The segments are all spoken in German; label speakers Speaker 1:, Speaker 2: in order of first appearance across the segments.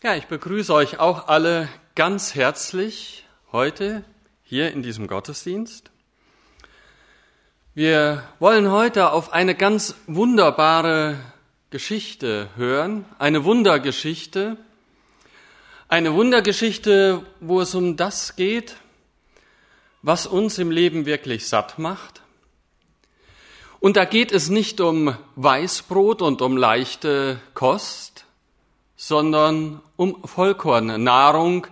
Speaker 1: Ja, ich begrüße euch auch alle ganz herzlich heute hier in diesem Gottesdienst. Wir wollen heute auf eine ganz wunderbare Geschichte hören, eine Wundergeschichte, eine Wundergeschichte, wo es um das geht, was uns im Leben wirklich satt macht. Und da geht es nicht um Weißbrot und um leichte Kost, sondern um Vollkornnahrung.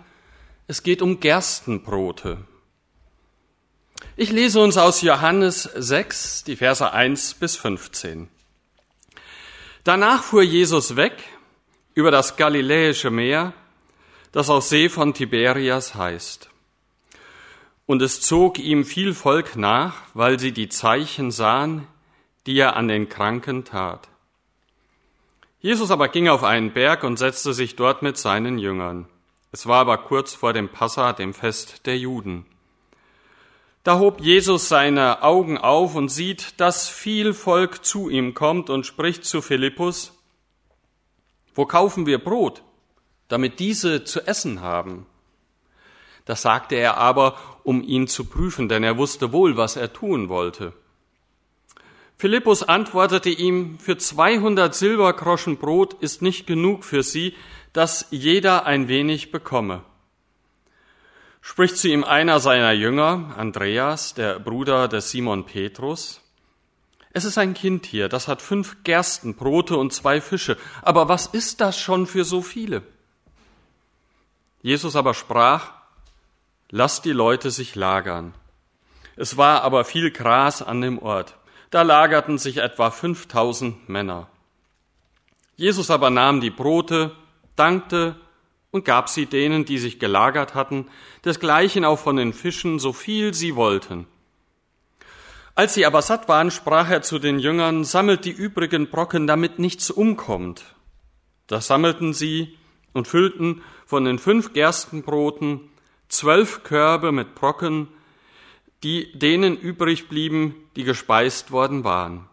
Speaker 1: Es geht um Gerstenbrote. Ich lese uns aus Johannes 6, die Verse 1 bis 15. Danach fuhr Jesus weg über das Galiläische Meer, das auch See von Tiberias heißt. Und es zog ihm viel Volk nach, weil sie die Zeichen sahen, die er an den Kranken tat. Jesus aber ging auf einen Berg und setzte sich dort mit seinen Jüngern. Es war aber kurz vor dem Passa, dem Fest der Juden. Da hob Jesus seine Augen auf und sieht, dass viel Volk zu ihm kommt und spricht zu Philippus, wo kaufen wir Brot, damit diese zu essen haben? Das sagte er aber, um ihn zu prüfen, denn er wusste wohl, was er tun wollte. Philippus antwortete ihm, für 200 Silbergroschen Brot ist nicht genug für sie, dass jeder ein wenig bekomme. Spricht zu ihm einer seiner Jünger, Andreas, der Bruder des Simon Petrus. Es ist ein Kind hier, das hat fünf Gerstenbrote und zwei Fische. Aber was ist das schon für so viele? Jesus aber sprach, lasst die Leute sich lagern. Es war aber viel Gras an dem Ort. Da lagerten sich etwa 5000 Männer. Jesus aber nahm die Brote, dankte und gab sie denen, die sich gelagert hatten, desgleichen auch von den Fischen, so viel sie wollten. Als sie aber satt waren, sprach er zu den Jüngern, sammelt die übrigen Brocken, damit nichts umkommt. Da sammelten sie und füllten von den fünf Gerstenbroten zwölf Körbe mit Brocken, die denen übrig blieben, die gespeist worden waren.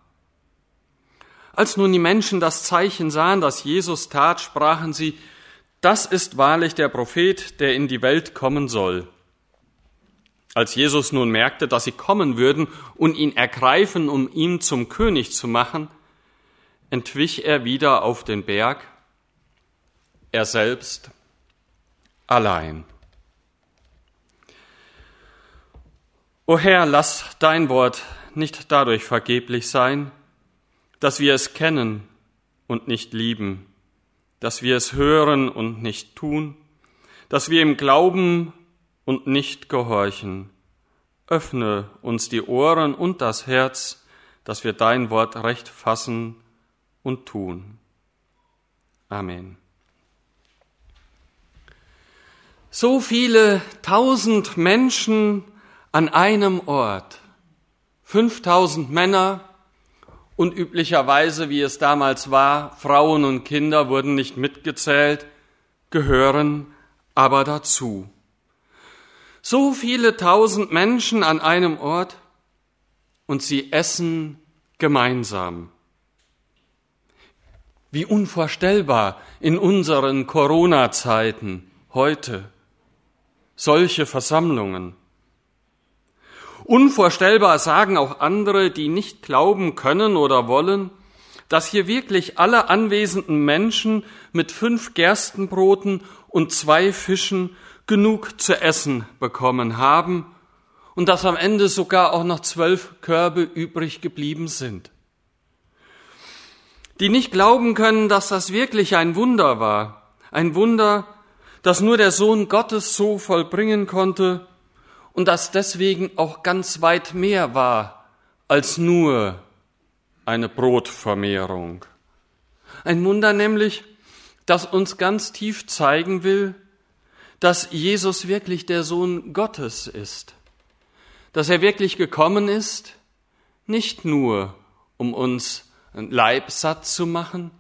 Speaker 1: Als nun die Menschen das Zeichen sahen, das Jesus tat, sprachen sie, das ist wahrlich der Prophet, der in die Welt kommen soll. Als Jesus nun merkte, dass sie kommen würden und ihn ergreifen, um ihn zum König zu machen, entwich er wieder auf den Berg, er selbst allein. O Herr, lass dein Wort nicht dadurch vergeblich sein, dass wir es kennen und nicht lieben, dass wir es hören und nicht tun, dass wir im Glauben und nicht gehorchen. Öffne uns die Ohren und das Herz, dass wir dein Wort recht fassen und tun. Amen. So viele tausend Menschen an einem Ort 5000 Männer und üblicherweise, wie es damals war, Frauen und Kinder wurden nicht mitgezählt, gehören aber dazu. So viele tausend Menschen an einem Ort und sie essen gemeinsam. Wie unvorstellbar in unseren Corona-Zeiten heute solche Versammlungen. Unvorstellbar sagen auch andere, die nicht glauben können oder wollen, dass hier wirklich alle anwesenden Menschen mit fünf Gerstenbroten und zwei Fischen genug zu essen bekommen haben und dass am Ende sogar auch noch zwölf Körbe übrig geblieben sind. Die nicht glauben können, dass das wirklich ein Wunder war, ein Wunder, das nur der Sohn Gottes so vollbringen konnte und das deswegen auch ganz weit mehr war als nur eine Brotvermehrung. Ein Wunder nämlich, das uns ganz tief zeigen will, dass Jesus wirklich der Sohn Gottes ist, dass er wirklich gekommen ist, nicht nur um uns Leib satt zu machen,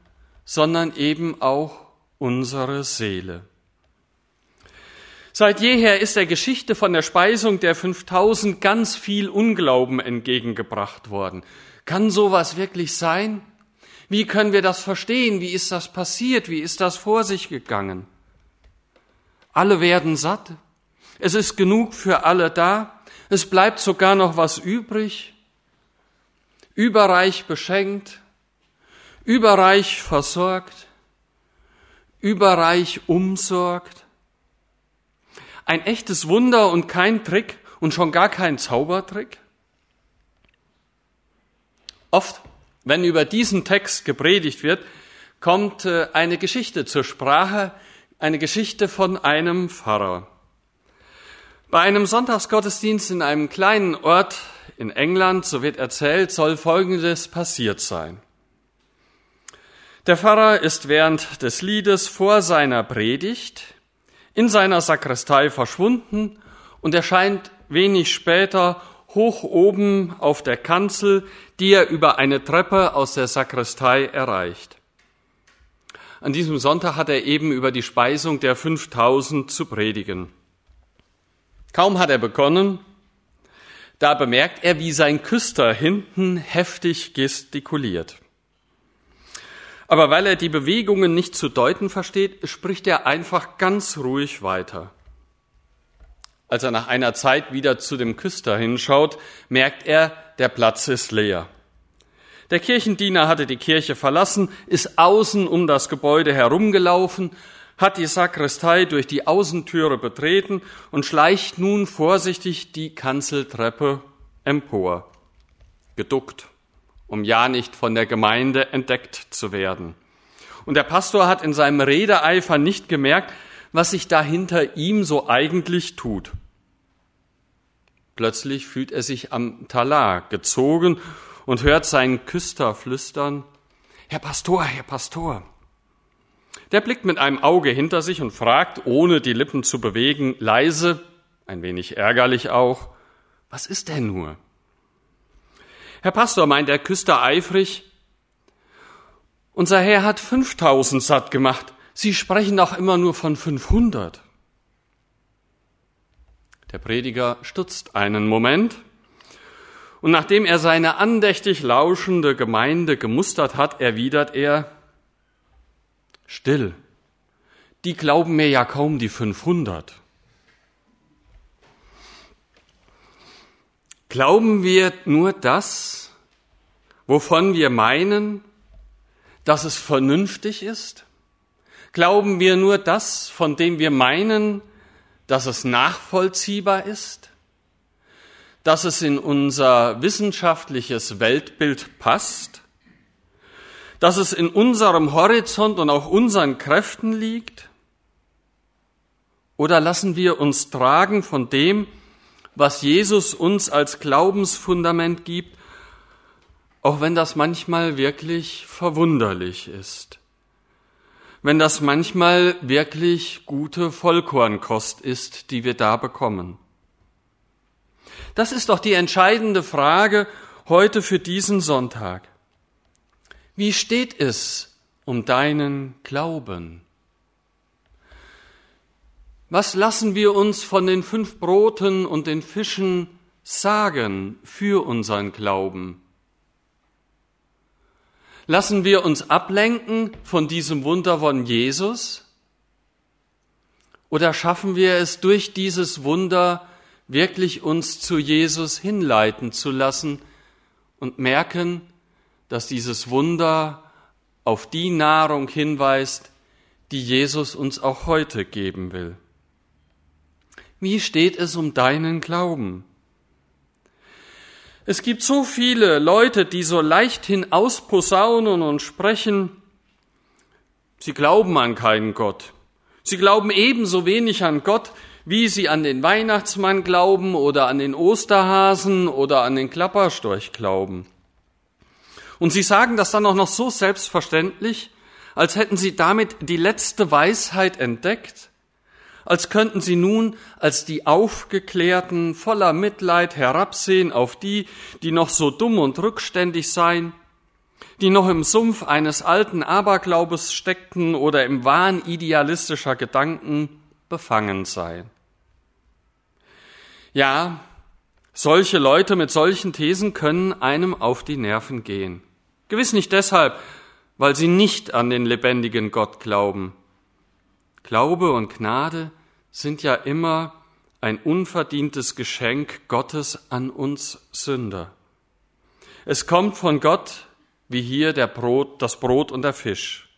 Speaker 1: sondern eben auch unsere Seele. Seit jeher ist der Geschichte von der Speisung der 5000 ganz viel Unglauben entgegengebracht worden. Kann sowas wirklich sein? Wie können wir das verstehen? Wie ist das passiert? Wie ist das vor sich gegangen? Alle werden satt. Es ist genug für alle da. Es bleibt sogar noch was übrig. Überreich beschenkt, überreich versorgt, überreich umsorgt. Ein echtes Wunder und kein Trick und schon gar kein Zaubertrick. Oft, wenn über diesen Text gepredigt wird, kommt äh, eine Geschichte zur Sprache, eine Geschichte von einem Pfarrer. Bei einem Sonntagsgottesdienst in einem kleinen Ort in England, so wird erzählt, soll Folgendes passiert sein. Der Pfarrer ist während des Liedes vor seiner Predigt in seiner Sakristei verschwunden und erscheint wenig später hoch oben auf der Kanzel, die er über eine Treppe aus der Sakristei erreicht. An diesem Sonntag hat er eben über die Speisung der 5000 zu predigen. Kaum hat er begonnen, da bemerkt er, wie sein Küster hinten heftig gestikuliert. Aber weil er die Bewegungen nicht zu deuten versteht, spricht er einfach ganz ruhig weiter. Als er nach einer Zeit wieder zu dem Küster hinschaut, merkt er, der Platz ist leer. Der Kirchendiener hatte die Kirche verlassen, ist außen um das Gebäude herumgelaufen, hat die Sakristei durch die Außentüre betreten und schleicht nun vorsichtig die Kanzeltreppe empor. Geduckt, um ja nicht von der Gemeinde entdeckt zu werden. Und der Pastor hat in seinem Redeeifer nicht gemerkt, was sich da hinter ihm so eigentlich tut. Plötzlich fühlt er sich am Talar gezogen und hört seinen Küster flüstern, Herr Pastor, Herr Pastor. Der blickt mit einem Auge hinter sich und fragt, ohne die Lippen zu bewegen, leise, ein wenig ärgerlich auch, was ist denn nur? Herr Pastor, meint der Küster eifrig, unser Herr hat 5000 satt gemacht. Sie sprechen doch immer nur von 500. Der Prediger stutzt einen Moment und nachdem er seine andächtig lauschende Gemeinde gemustert hat, erwidert er, still, die glauben mir ja kaum die 500. Glauben wir nur das, wovon wir meinen, dass es vernünftig ist? Glauben wir nur das, von dem wir meinen, dass es nachvollziehbar ist? dass es in unser wissenschaftliches Weltbild passt, dass es in unserem Horizont und auch unseren Kräften liegt? Oder lassen wir uns tragen von dem, was Jesus uns als Glaubensfundament gibt, auch wenn das manchmal wirklich verwunderlich ist, wenn das manchmal wirklich gute Vollkornkost ist, die wir da bekommen. Das ist doch die entscheidende Frage heute für diesen Sonntag. Wie steht es um deinen Glauben? Was lassen wir uns von den fünf Broten und den Fischen sagen für unseren Glauben? Lassen wir uns ablenken von diesem Wunder von Jesus? Oder schaffen wir es durch dieses Wunder wirklich uns zu Jesus hinleiten zu lassen und merken, dass dieses Wunder auf die Nahrung hinweist, die Jesus uns auch heute geben will. Wie steht es um deinen Glauben? Es gibt so viele Leute, die so leichthin ausposaunen und sprechen, sie glauben an keinen Gott. Sie glauben ebenso wenig an Gott, wie sie an den Weihnachtsmann glauben oder an den Osterhasen oder an den Klapperstorch glauben. Und sie sagen das dann auch noch so selbstverständlich, als hätten sie damit die letzte Weisheit entdeckt, als könnten sie nun als die Aufgeklärten voller Mitleid herabsehen auf die, die noch so dumm und rückständig seien, die noch im Sumpf eines alten Aberglaubes steckten oder im Wahn idealistischer Gedanken befangen seien. Ja, solche Leute mit solchen Thesen können einem auf die Nerven gehen. Gewiss nicht deshalb, weil sie nicht an den lebendigen Gott glauben. Glaube und Gnade sind ja immer ein unverdientes Geschenk Gottes an uns Sünder. Es kommt von Gott, wie hier der Brot, das Brot und der Fisch.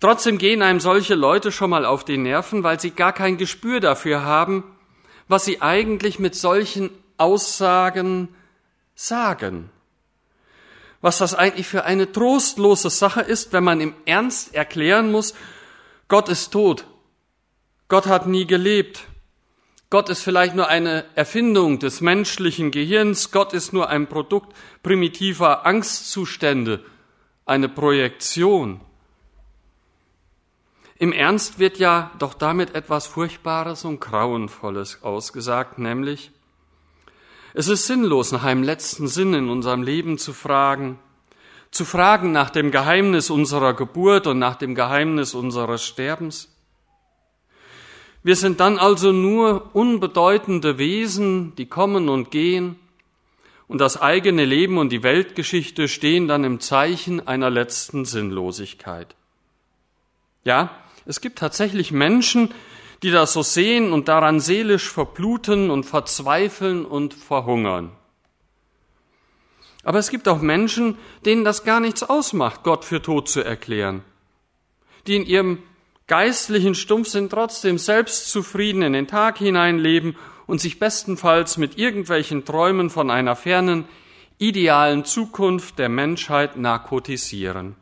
Speaker 1: Trotzdem gehen einem solche Leute schon mal auf die Nerven, weil sie gar kein Gespür dafür haben, was sie eigentlich mit solchen Aussagen sagen. Was das eigentlich für eine trostlose Sache ist, wenn man im Ernst erklären muss, Gott ist tot. Gott hat nie gelebt. Gott ist vielleicht nur eine Erfindung des menschlichen Gehirns. Gott ist nur ein Produkt primitiver Angstzustände, eine Projektion. Im Ernst wird ja doch damit etwas Furchtbares und Grauenvolles ausgesagt, nämlich, es ist sinnlos, nach einem letzten Sinn in unserem Leben zu fragen, zu fragen nach dem Geheimnis unserer Geburt und nach dem Geheimnis unseres Sterbens. Wir sind dann also nur unbedeutende Wesen, die kommen und gehen, und das eigene Leben und die Weltgeschichte stehen dann im Zeichen einer letzten Sinnlosigkeit. Ja, es gibt tatsächlich Menschen, die das so sehen und daran seelisch verbluten und verzweifeln und verhungern. Aber es gibt auch Menschen, denen das gar nichts ausmacht, Gott für tot zu erklären, die in ihrem geistlichen Stumpfsinn trotzdem selbstzufrieden in den Tag hineinleben und sich bestenfalls mit irgendwelchen Träumen von einer fernen, idealen Zukunft der Menschheit narkotisieren.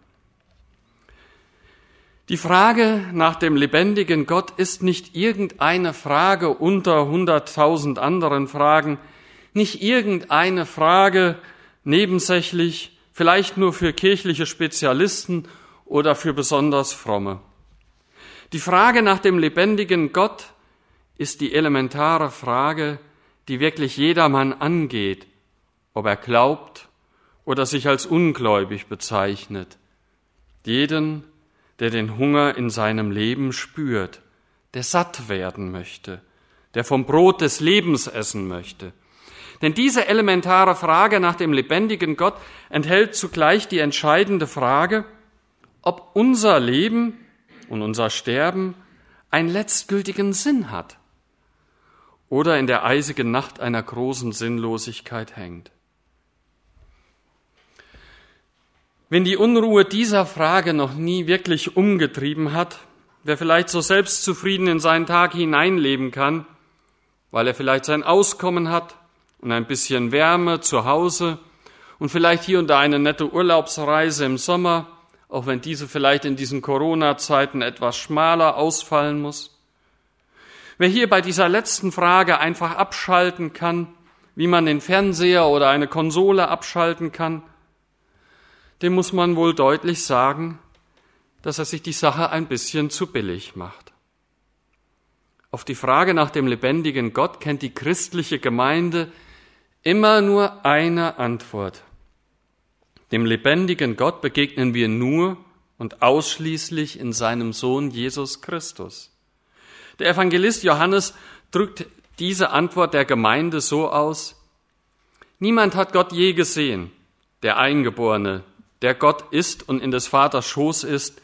Speaker 1: Die Frage nach dem lebendigen Gott ist nicht irgendeine Frage unter hunderttausend anderen Fragen, nicht irgendeine Frage nebensächlich, vielleicht nur für kirchliche Spezialisten oder für besonders fromme. Die Frage nach dem lebendigen Gott ist die elementare Frage, die wirklich jedermann angeht, ob er glaubt oder sich als ungläubig bezeichnet. Jeden, der den Hunger in seinem Leben spürt, der satt werden möchte, der vom Brot des Lebens essen möchte. Denn diese elementare Frage nach dem lebendigen Gott enthält zugleich die entscheidende Frage, ob unser Leben und unser Sterben einen letztgültigen Sinn hat oder in der eisigen Nacht einer großen Sinnlosigkeit hängt. Wenn die Unruhe dieser Frage noch nie wirklich umgetrieben hat, wer vielleicht so selbstzufrieden in seinen Tag hineinleben kann, weil er vielleicht sein Auskommen hat und ein bisschen Wärme zu Hause und vielleicht hier und da eine nette Urlaubsreise im Sommer, auch wenn diese vielleicht in diesen Corona-Zeiten etwas schmaler ausfallen muss. Wer hier bei dieser letzten Frage einfach abschalten kann, wie man den Fernseher oder eine Konsole abschalten kann, dem muss man wohl deutlich sagen, dass er sich die Sache ein bisschen zu billig macht. Auf die Frage nach dem lebendigen Gott kennt die christliche Gemeinde immer nur eine Antwort. Dem lebendigen Gott begegnen wir nur und ausschließlich in seinem Sohn Jesus Christus. Der Evangelist Johannes drückt diese Antwort der Gemeinde so aus, Niemand hat Gott je gesehen, der Eingeborene, der Gott ist und in des Vaters Schoß ist,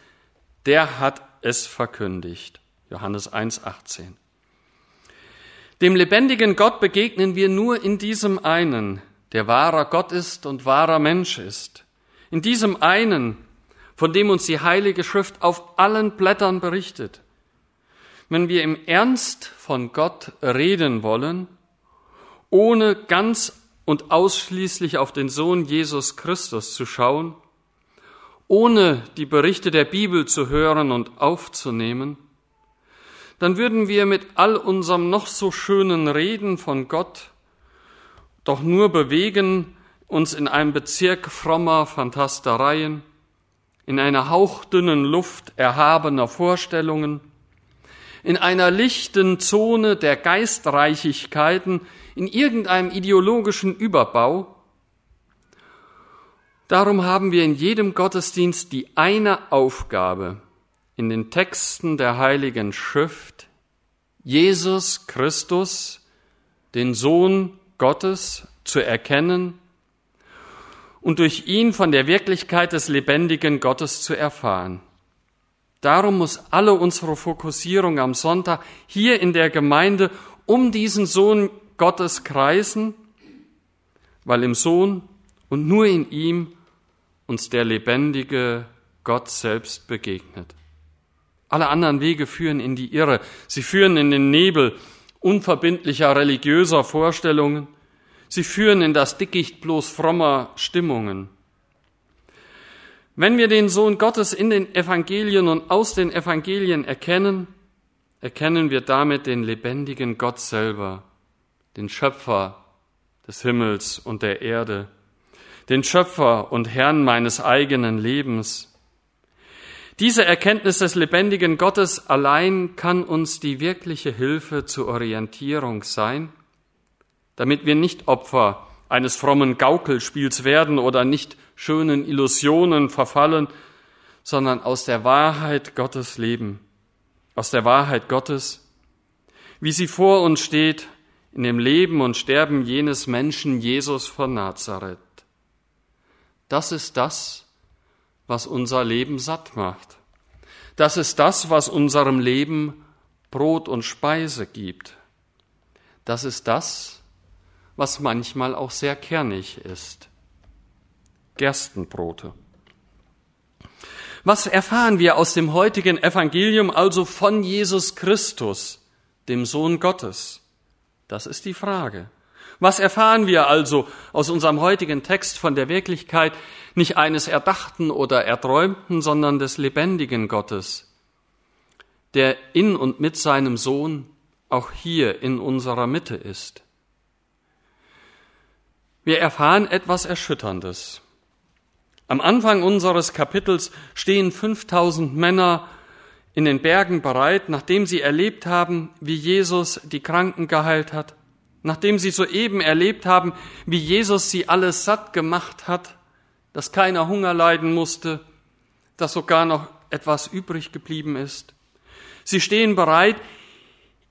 Speaker 1: der hat es verkündigt. Johannes 1,18. Dem lebendigen Gott begegnen wir nur in diesem einen, der wahrer Gott ist und wahrer Mensch ist. In diesem einen, von dem uns die Heilige Schrift auf allen Blättern berichtet. Wenn wir im Ernst von Gott reden wollen, ohne ganz und ausschließlich auf den Sohn Jesus Christus zu schauen, ohne die Berichte der Bibel zu hören und aufzunehmen, dann würden wir mit all unserem noch so schönen Reden von Gott doch nur bewegen, uns in einem Bezirk frommer Fantastereien, in einer hauchdünnen Luft erhabener Vorstellungen, in einer lichten Zone der Geistreichigkeiten, in irgendeinem ideologischen Überbau, Darum haben wir in jedem Gottesdienst die eine Aufgabe, in den Texten der Heiligen Schrift Jesus Christus, den Sohn Gottes, zu erkennen und durch ihn von der Wirklichkeit des lebendigen Gottes zu erfahren. Darum muss alle unsere Fokussierung am Sonntag hier in der Gemeinde um diesen Sohn Gottes kreisen, weil im Sohn und nur in ihm uns der lebendige Gott selbst begegnet. Alle anderen Wege führen in die Irre, sie führen in den Nebel unverbindlicher religiöser Vorstellungen, sie führen in das Dickicht bloß frommer Stimmungen. Wenn wir den Sohn Gottes in den Evangelien und aus den Evangelien erkennen, erkennen wir damit den lebendigen Gott selber, den Schöpfer des Himmels und der Erde, den Schöpfer und Herrn meines eigenen Lebens. Diese Erkenntnis des lebendigen Gottes allein kann uns die wirkliche Hilfe zur Orientierung sein, damit wir nicht Opfer eines frommen Gaukelspiels werden oder nicht schönen Illusionen verfallen, sondern aus der Wahrheit Gottes leben, aus der Wahrheit Gottes, wie sie vor uns steht in dem Leben und Sterben jenes Menschen Jesus von Nazareth. Das ist das, was unser Leben satt macht. Das ist das, was unserem Leben Brot und Speise gibt. Das ist das, was manchmal auch sehr kernig ist. Gerstenbrote. Was erfahren wir aus dem heutigen Evangelium also von Jesus Christus, dem Sohn Gottes? Das ist die Frage. Was erfahren wir also aus unserem heutigen Text von der Wirklichkeit nicht eines erdachten oder erträumten, sondern des lebendigen Gottes, der in und mit seinem Sohn auch hier in unserer Mitte ist? Wir erfahren etwas Erschütterndes. Am Anfang unseres Kapitels stehen 5000 Männer in den Bergen bereit, nachdem sie erlebt haben, wie Jesus die Kranken geheilt hat, nachdem sie soeben erlebt haben, wie Jesus sie alles satt gemacht hat, dass keiner Hunger leiden musste, dass sogar noch etwas übrig geblieben ist. Sie stehen bereit,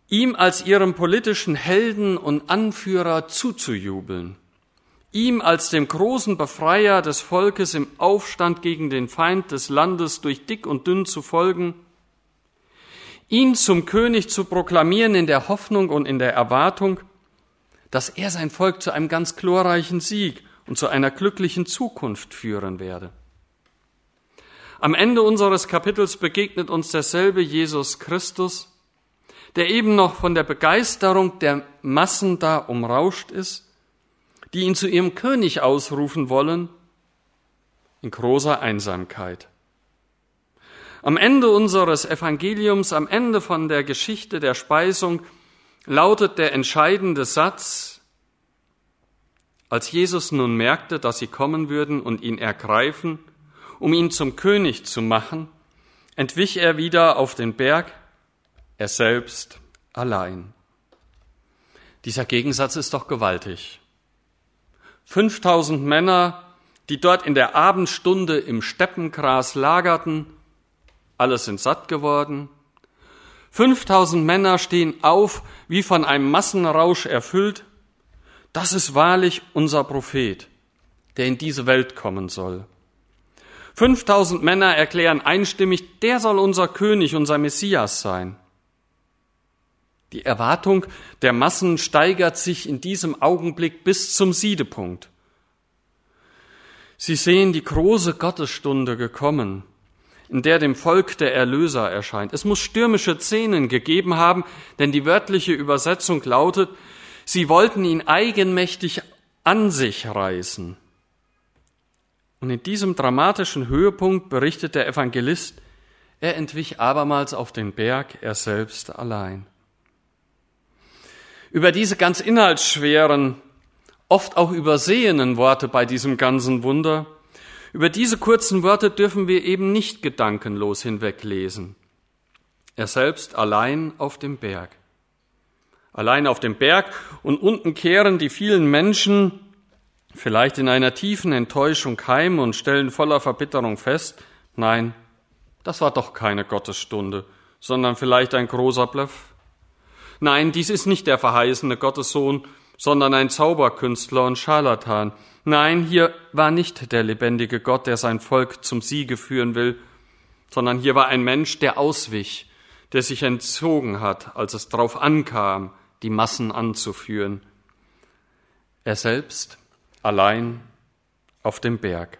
Speaker 1: ihm als ihrem politischen Helden und Anführer zuzujubeln ihm als dem großen Befreier des Volkes im Aufstand gegen den Feind des Landes durch dick und dünn zu folgen, ihn zum König zu proklamieren in der Hoffnung und in der Erwartung, dass er sein Volk zu einem ganz glorreichen Sieg und zu einer glücklichen Zukunft führen werde. Am Ende unseres Kapitels begegnet uns derselbe Jesus Christus, der eben noch von der Begeisterung der Massen da umrauscht ist, die ihn zu ihrem König ausrufen wollen, in großer Einsamkeit. Am Ende unseres Evangeliums, am Ende von der Geschichte der Speisung, lautet der entscheidende Satz, als Jesus nun merkte, dass sie kommen würden und ihn ergreifen, um ihn zum König zu machen, entwich er wieder auf den Berg, er selbst allein. Dieser Gegensatz ist doch gewaltig. 5000 Männer, die dort in der Abendstunde im Steppengras lagerten, alle sind satt geworden. 5000 Männer stehen auf, wie von einem Massenrausch erfüllt. Das ist wahrlich unser Prophet, der in diese Welt kommen soll. 5000 Männer erklären einstimmig, der soll unser König, unser Messias sein. Die Erwartung der Massen steigert sich in diesem Augenblick bis zum Siedepunkt. Sie sehen die große Gottesstunde gekommen, in der dem Volk der Erlöser erscheint. Es muss stürmische Szenen gegeben haben, denn die wörtliche Übersetzung lautet, sie wollten ihn eigenmächtig an sich reißen. Und in diesem dramatischen Höhepunkt berichtet der Evangelist, er entwich abermals auf den Berg, er selbst allein. Über diese ganz inhaltsschweren, oft auch übersehenen Worte bei diesem ganzen Wunder, über diese kurzen Worte dürfen wir eben nicht gedankenlos hinweglesen. Er selbst allein auf dem Berg. Allein auf dem Berg und unten kehren die vielen Menschen vielleicht in einer tiefen Enttäuschung heim und stellen voller Verbitterung fest, nein, das war doch keine Gottesstunde, sondern vielleicht ein großer Bluff. Nein, dies ist nicht der verheißene Gottessohn, sondern ein Zauberkünstler und Scharlatan. Nein, hier war nicht der lebendige Gott, der sein Volk zum Siege führen will. sondern hier war ein Mensch, der auswich, der sich entzogen hat, als es darauf ankam, die Massen anzuführen. Er selbst allein auf dem Berg.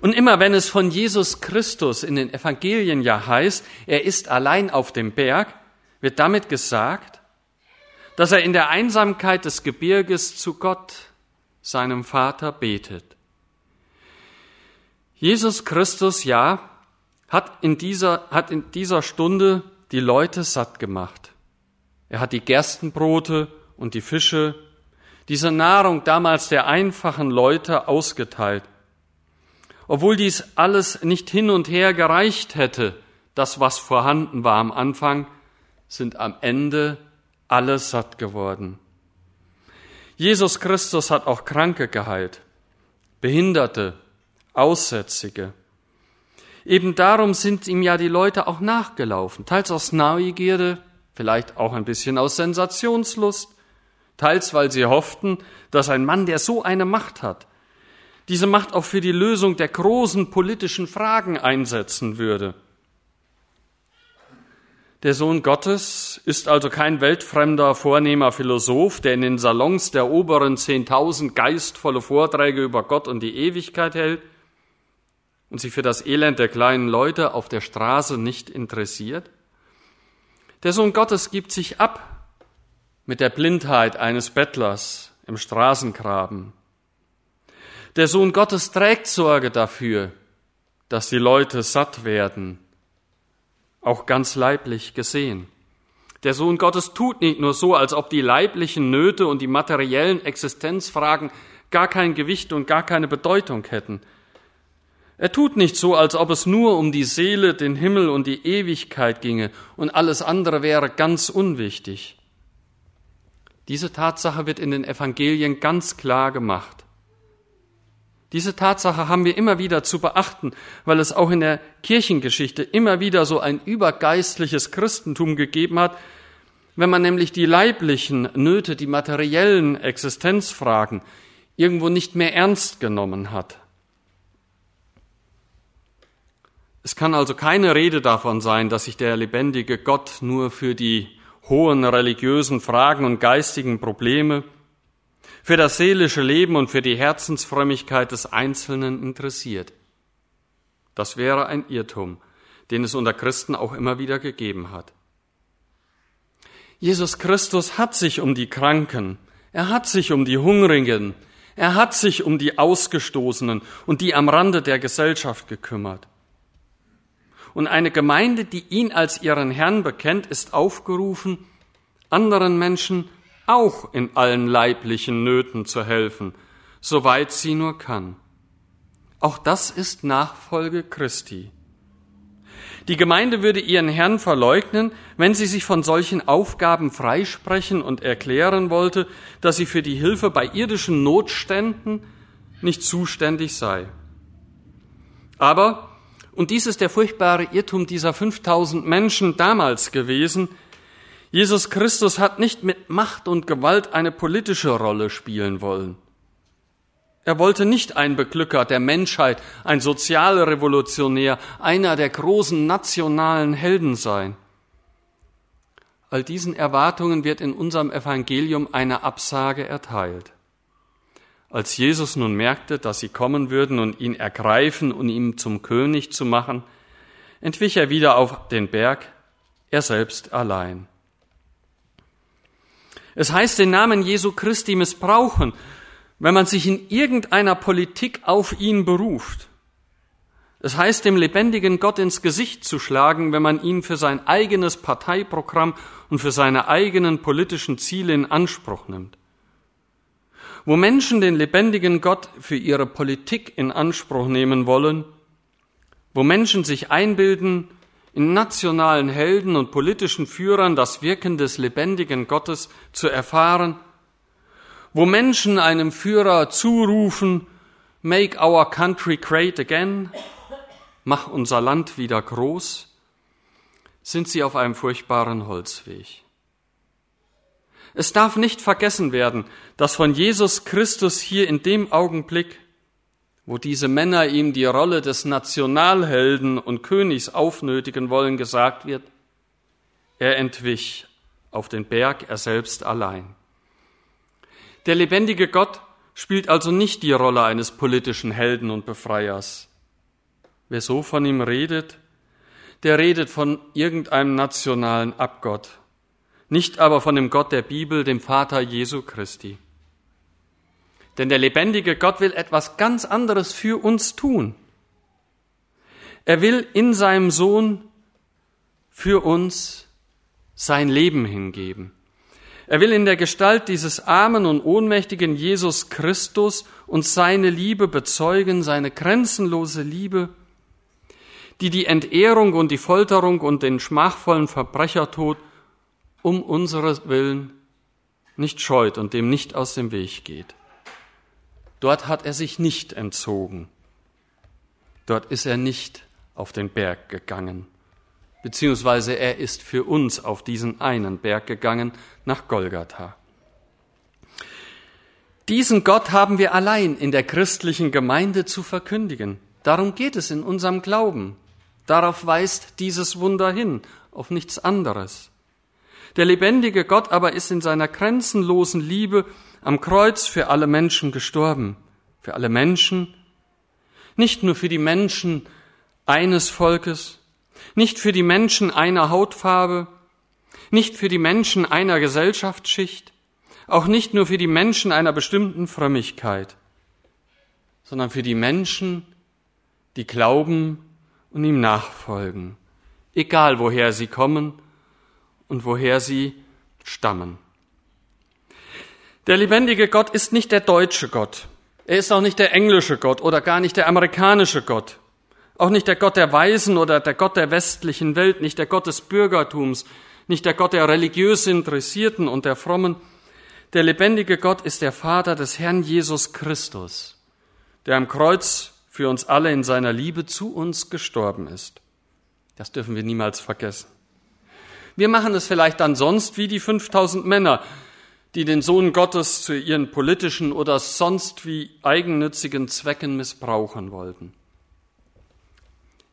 Speaker 1: Und immer wenn es von Jesus Christus in den Evangelien ja heißt, er ist allein auf dem Berg, wird damit gesagt, dass er in der Einsamkeit des Gebirges zu Gott, seinem Vater, betet. Jesus Christus, ja, hat in dieser, hat in dieser Stunde die Leute satt gemacht. Er hat die Gerstenbrote und die Fische, diese Nahrung damals der einfachen Leute ausgeteilt. Obwohl dies alles nicht hin und her gereicht hätte, das, was vorhanden war am Anfang, sind am Ende alle satt geworden. Jesus Christus hat auch Kranke geheilt, Behinderte, Aussätzige. Eben darum sind ihm ja die Leute auch nachgelaufen, teils aus Neugierde, vielleicht auch ein bisschen aus Sensationslust, teils weil sie hofften, dass ein Mann, der so eine Macht hat, diese Macht auch für die Lösung der großen politischen Fragen einsetzen würde. Der Sohn Gottes ist also kein weltfremder, vornehmer Philosoph, der in den Salons der oberen Zehntausend geistvolle Vorträge über Gott und die Ewigkeit hält und sich für das Elend der kleinen Leute auf der Straße nicht interessiert. Der Sohn Gottes gibt sich ab mit der Blindheit eines Bettlers im Straßengraben. Der Sohn Gottes trägt Sorge dafür, dass die Leute satt werden auch ganz leiblich gesehen. Der Sohn Gottes tut nicht nur so, als ob die leiblichen Nöte und die materiellen Existenzfragen gar kein Gewicht und gar keine Bedeutung hätten. Er tut nicht so, als ob es nur um die Seele, den Himmel und die Ewigkeit ginge und alles andere wäre ganz unwichtig. Diese Tatsache wird in den Evangelien ganz klar gemacht. Diese Tatsache haben wir immer wieder zu beachten, weil es auch in der Kirchengeschichte immer wieder so ein übergeistliches Christentum gegeben hat, wenn man nämlich die leiblichen Nöte, die materiellen Existenzfragen irgendwo nicht mehr ernst genommen hat. Es kann also keine Rede davon sein, dass sich der lebendige Gott nur für die hohen religiösen Fragen und geistigen Probleme für das seelische Leben und für die Herzensfrömmigkeit des Einzelnen interessiert. Das wäre ein Irrtum, den es unter Christen auch immer wieder gegeben hat. Jesus Christus hat sich um die Kranken, er hat sich um die Hungrigen, er hat sich um die Ausgestoßenen und die am Rande der Gesellschaft gekümmert. Und eine Gemeinde, die ihn als ihren Herrn bekennt, ist aufgerufen, anderen Menschen auch in allen leiblichen Nöten zu helfen, soweit sie nur kann. Auch das ist Nachfolge Christi. Die Gemeinde würde ihren Herrn verleugnen, wenn sie sich von solchen Aufgaben freisprechen und erklären wollte, dass sie für die Hilfe bei irdischen Notständen nicht zuständig sei. Aber, und dies ist der furchtbare Irrtum dieser 5000 Menschen damals gewesen, Jesus Christus hat nicht mit Macht und Gewalt eine politische Rolle spielen wollen. Er wollte nicht ein Beglücker der Menschheit, ein Sozialrevolutionär, einer der großen nationalen Helden sein. All diesen Erwartungen wird in unserem Evangelium eine Absage erteilt. Als Jesus nun merkte, dass sie kommen würden und ihn ergreifen und ihn zum König zu machen, entwich er wieder auf den Berg, er selbst allein. Es heißt den Namen Jesu Christi missbrauchen, wenn man sich in irgendeiner Politik auf ihn beruft. Es heißt dem lebendigen Gott ins Gesicht zu schlagen, wenn man ihn für sein eigenes Parteiprogramm und für seine eigenen politischen Ziele in Anspruch nimmt. Wo Menschen den lebendigen Gott für ihre Politik in Anspruch nehmen wollen, wo Menschen sich einbilden, in nationalen Helden und politischen Führern das Wirken des lebendigen Gottes zu erfahren, wo Menschen einem Führer zurufen, Make our country great again, mach unser Land wieder groß, sind sie auf einem furchtbaren Holzweg. Es darf nicht vergessen werden, dass von Jesus Christus hier in dem Augenblick, wo diese Männer ihm die Rolle des Nationalhelden und Königs aufnötigen wollen, gesagt wird, er entwich auf den Berg, er selbst allein. Der lebendige Gott spielt also nicht die Rolle eines politischen Helden und Befreiers. Wer so von ihm redet, der redet von irgendeinem nationalen Abgott, nicht aber von dem Gott der Bibel, dem Vater Jesu Christi. Denn der lebendige Gott will etwas ganz anderes für uns tun. Er will in seinem Sohn für uns sein Leben hingeben. Er will in der Gestalt dieses armen und ohnmächtigen Jesus Christus uns seine Liebe bezeugen, seine grenzenlose Liebe, die die Entehrung und die Folterung und den schmachvollen Verbrechertod um unseres Willen nicht scheut und dem nicht aus dem Weg geht. Dort hat er sich nicht entzogen. Dort ist er nicht auf den Berg gegangen, beziehungsweise er ist für uns auf diesen einen Berg gegangen, nach Golgatha. Diesen Gott haben wir allein in der christlichen Gemeinde zu verkündigen. Darum geht es in unserem Glauben. Darauf weist dieses Wunder hin, auf nichts anderes. Der lebendige Gott aber ist in seiner grenzenlosen Liebe am Kreuz für alle Menschen gestorben. Für alle Menschen. Nicht nur für die Menschen eines Volkes, nicht für die Menschen einer Hautfarbe, nicht für die Menschen einer Gesellschaftsschicht, auch nicht nur für die Menschen einer bestimmten Frömmigkeit, sondern für die Menschen, die glauben und ihm nachfolgen, egal woher sie kommen und woher sie stammen. Der lebendige Gott ist nicht der deutsche Gott. Er ist auch nicht der englische Gott oder gar nicht der amerikanische Gott. Auch nicht der Gott der Weisen oder der Gott der westlichen Welt, nicht der Gott des Bürgertums, nicht der Gott der religiös Interessierten und der Frommen. Der lebendige Gott ist der Vater des Herrn Jesus Christus, der am Kreuz für uns alle in seiner Liebe zu uns gestorben ist. Das dürfen wir niemals vergessen. Wir machen es vielleicht dann sonst wie die 5000 Männer, die den Sohn Gottes zu ihren politischen oder sonst wie eigennützigen Zwecken missbrauchen wollten.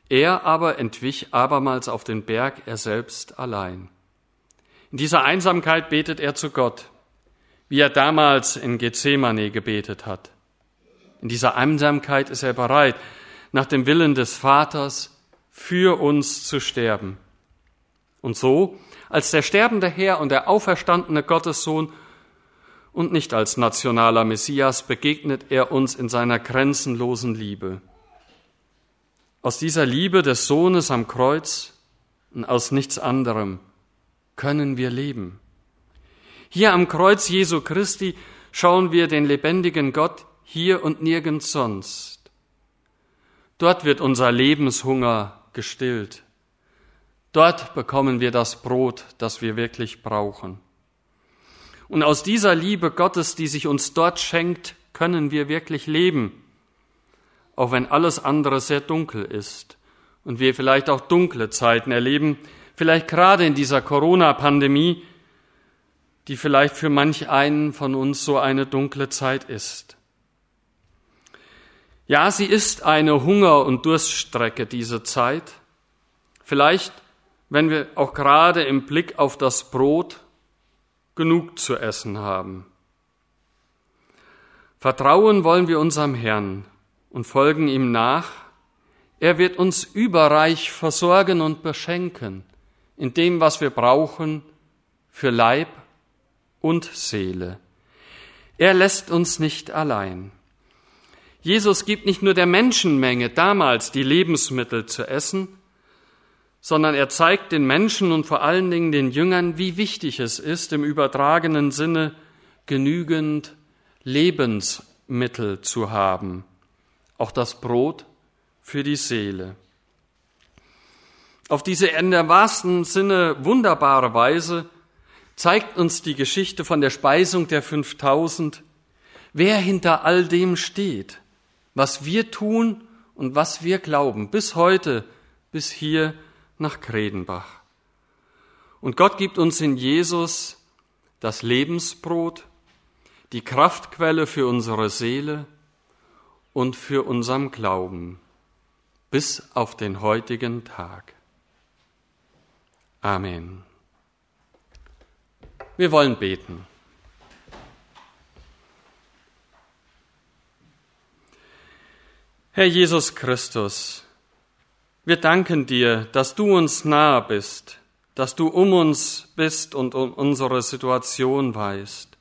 Speaker 1: Er aber entwich abermals auf den Berg, er selbst allein. In dieser Einsamkeit betet er zu Gott, wie er damals in Gethsemane gebetet hat. In dieser Einsamkeit ist er bereit, nach dem Willen des Vaters für uns zu sterben. Und so, als der sterbende Herr und der auferstandene Gottessohn und nicht als nationaler Messias, begegnet er uns in seiner grenzenlosen Liebe. Aus dieser Liebe des Sohnes am Kreuz und aus nichts anderem können wir leben. Hier am Kreuz Jesu Christi schauen wir den lebendigen Gott hier und nirgends sonst. Dort wird unser Lebenshunger gestillt. Dort bekommen wir das Brot, das wir wirklich brauchen. Und aus dieser Liebe Gottes, die sich uns dort schenkt, können wir wirklich leben, auch wenn alles andere sehr dunkel ist und wir vielleicht auch dunkle Zeiten erleben, vielleicht gerade in dieser Corona-Pandemie, die vielleicht für manch einen von uns so eine dunkle Zeit ist. Ja, sie ist eine Hunger- und Durststrecke, diese Zeit. Vielleicht, wenn wir auch gerade im Blick auf das Brot genug zu essen haben. Vertrauen wollen wir unserem Herrn und folgen ihm nach. Er wird uns überreich versorgen und beschenken in dem, was wir brauchen für Leib und Seele. Er lässt uns nicht allein. Jesus gibt nicht nur der Menschenmenge damals die Lebensmittel zu essen, sondern er zeigt den Menschen und vor allen Dingen den Jüngern, wie wichtig es ist, im übertragenen Sinne genügend Lebensmittel zu haben, auch das Brot für die Seele. Auf diese in der wahrsten Sinne wunderbare Weise zeigt uns die Geschichte von der Speisung der 5000, wer hinter all dem steht was wir tun und was wir glauben, bis heute, bis hier nach Kredenbach. Und Gott gibt uns in Jesus das Lebensbrot, die Kraftquelle für unsere Seele und für unseren Glauben bis auf den heutigen Tag. Amen. Wir wollen beten. Herr Jesus Christus, wir danken dir, dass du uns nahe bist, dass du um uns bist und um unsere Situation weißt.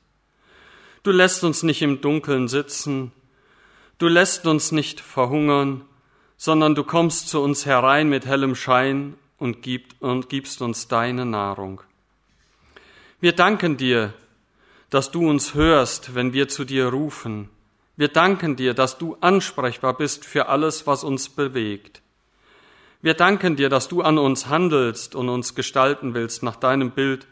Speaker 1: Du lässt uns nicht im Dunkeln sitzen, du lässt uns nicht verhungern, sondern du kommst zu uns herein mit hellem Schein und, und gibst uns deine Nahrung. Wir danken dir, dass du uns hörst, wenn wir zu dir rufen, wir danken dir, dass du ansprechbar bist für alles, was uns bewegt. Wir danken dir, dass du an uns handelst und uns gestalten willst nach deinem Bild,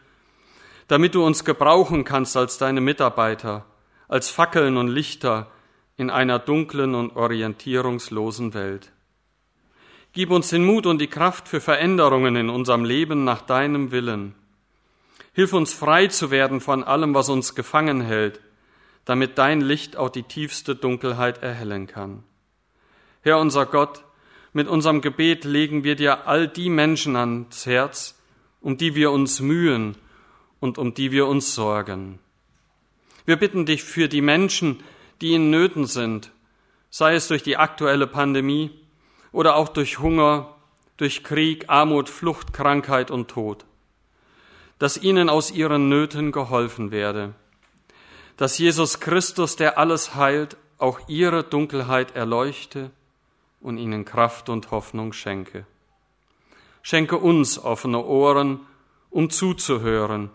Speaker 1: damit du uns gebrauchen kannst als deine Mitarbeiter, als Fackeln und Lichter in einer dunklen und orientierungslosen Welt. Gib uns den Mut und die Kraft für Veränderungen in unserem Leben nach deinem Willen. Hilf uns frei zu werden von allem, was uns gefangen hält, damit dein Licht auch die tiefste Dunkelheit erhellen kann. Herr unser Gott, mit unserem Gebet legen wir dir all die Menschen ans Herz, um die wir uns mühen und um die wir uns sorgen. Wir bitten dich für die Menschen, die in Nöten sind, sei es durch die aktuelle Pandemie oder auch durch Hunger, durch Krieg, Armut, Flucht, Krankheit und Tod, dass ihnen aus ihren Nöten geholfen werde dass Jesus Christus, der alles heilt, auch ihre Dunkelheit erleuchte und ihnen Kraft und Hoffnung schenke. Schenke uns offene Ohren, um zuzuhören,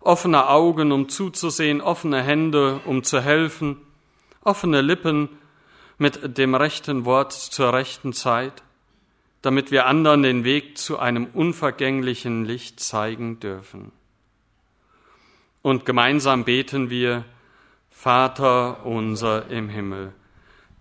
Speaker 1: offene Augen, um zuzusehen, offene Hände, um zu helfen, offene Lippen mit dem rechten Wort zur rechten Zeit, damit wir anderen den Weg zu einem unvergänglichen Licht zeigen dürfen. Und gemeinsam beten wir, Vater unser im Himmel,